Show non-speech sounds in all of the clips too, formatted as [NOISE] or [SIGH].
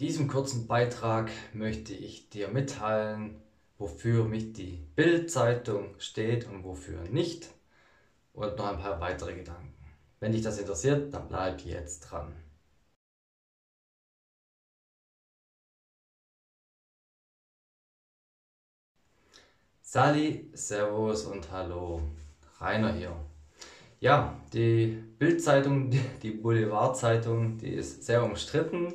diesem kurzen Beitrag möchte ich dir mitteilen, wofür mich die Bild-Zeitung steht und wofür nicht und noch ein paar weitere Gedanken. Wenn dich das interessiert, dann bleib jetzt dran. Sali, Servus und Hallo. Rainer hier. Ja, die Bild-Zeitung, [LAUGHS] die Boulevard-Zeitung, die ist sehr umstritten,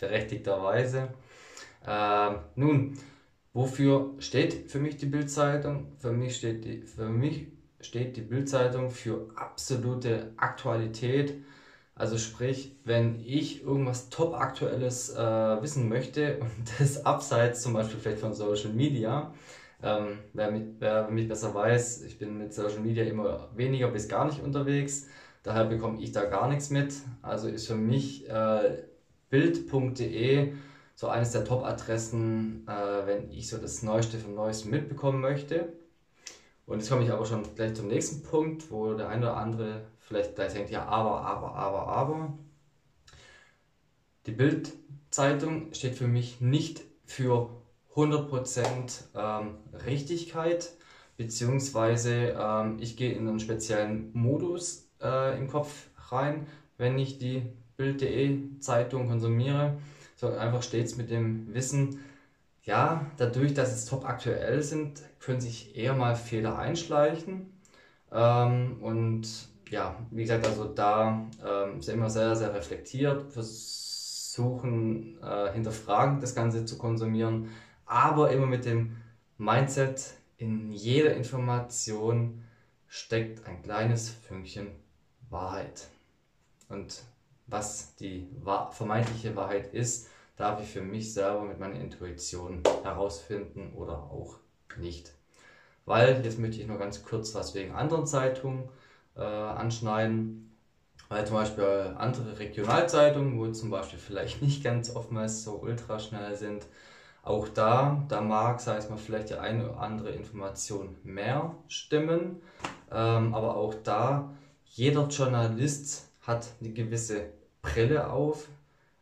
berechtigterweise. Äh, nun, wofür steht für mich die Bild-Zeitung? Für mich steht die, für mich steht die Bild-Zeitung für absolute Aktualität. Also sprich, wenn ich irgendwas top aktuelles äh, wissen möchte [LAUGHS] und das abseits zum Beispiel vielleicht von Social Media, ähm, wer, mich, wer, mich, besser weiß, ich bin mit Social Media immer weniger bis gar nicht unterwegs. Daher bekomme ich da gar nichts mit. Also ist für mich äh, bild.de so eines der Top-Adressen, äh, wenn ich so das Neueste vom Neuesten mitbekommen möchte. Und jetzt komme ich aber schon gleich zum nächsten Punkt, wo der eine oder andere vielleicht gleich denkt, ja, aber, aber, aber, aber. Die Bild-Zeitung steht für mich nicht für 100% ähm, Richtigkeit, beziehungsweise ähm, ich gehe in einen speziellen Modus äh, im Kopf rein, wenn ich die Bild.de Zeitung konsumiere, sondern einfach stets mit dem Wissen, ja, dadurch, dass es top aktuell sind, können sich eher mal Fehler einschleichen. Ähm, und ja, wie gesagt, also da ähm, sind wir sehr, sehr reflektiert, versuchen, äh, hinterfragen das Ganze zu konsumieren, aber immer mit dem Mindset, in jeder Information steckt ein kleines Fünkchen Wahrheit. Und was die vermeintliche Wahrheit ist, darf ich für mich selber mit meiner Intuition herausfinden oder auch nicht. Weil, jetzt möchte ich nur ganz kurz was wegen anderen Zeitungen äh, anschneiden. Weil zum Beispiel andere Regionalzeitungen, wo zum Beispiel vielleicht [LAUGHS] nicht ganz oftmals so ultra schnell sind, auch da, da mag, sei es mal, vielleicht die eine oder andere Information mehr stimmen, ähm, aber auch da, jeder Journalist hat eine gewisse Brille auf,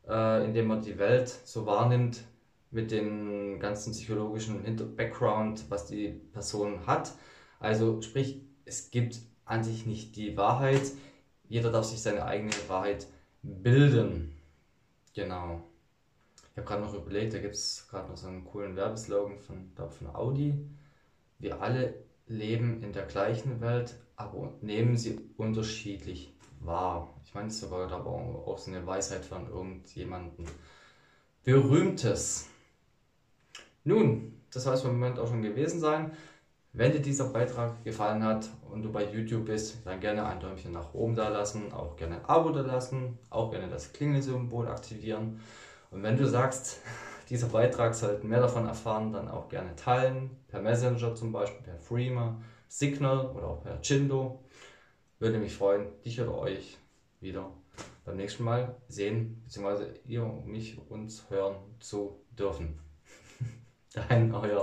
äh, indem man die Welt so wahrnimmt mit dem ganzen psychologischen Background, was die Person hat. Also sprich, es gibt an sich nicht die Wahrheit, jeder darf sich seine eigene Wahrheit bilden. Genau. Ich habe gerade noch überlegt, da gibt es gerade noch so einen coolen Werbeslogan von, von Audi. Wir alle leben in der gleichen Welt, aber nehmen sie unterschiedlich wahr. Ich meine, es sogar aber auch so eine Weisheit von irgendjemandem Berühmtes. Nun, das soll es den Moment auch schon gewesen sein. Wenn dir dieser Beitrag gefallen hat und du bei YouTube bist, dann gerne ein Däumchen nach oben da lassen, auch gerne ein Abo da lassen, auch gerne das Klingelsymbol aktivieren. Und wenn du sagst, [LAUGHS] dieser Beitrag sollten mehr davon erfahren, dann auch gerne teilen, per Messenger zum Beispiel, per Freema, Signal oder auch per Chindo. Würde mich freuen, dich oder euch wieder beim nächsten Mal sehen, beziehungsweise ihr mich uns hören zu dürfen. [LAUGHS] Dein euer.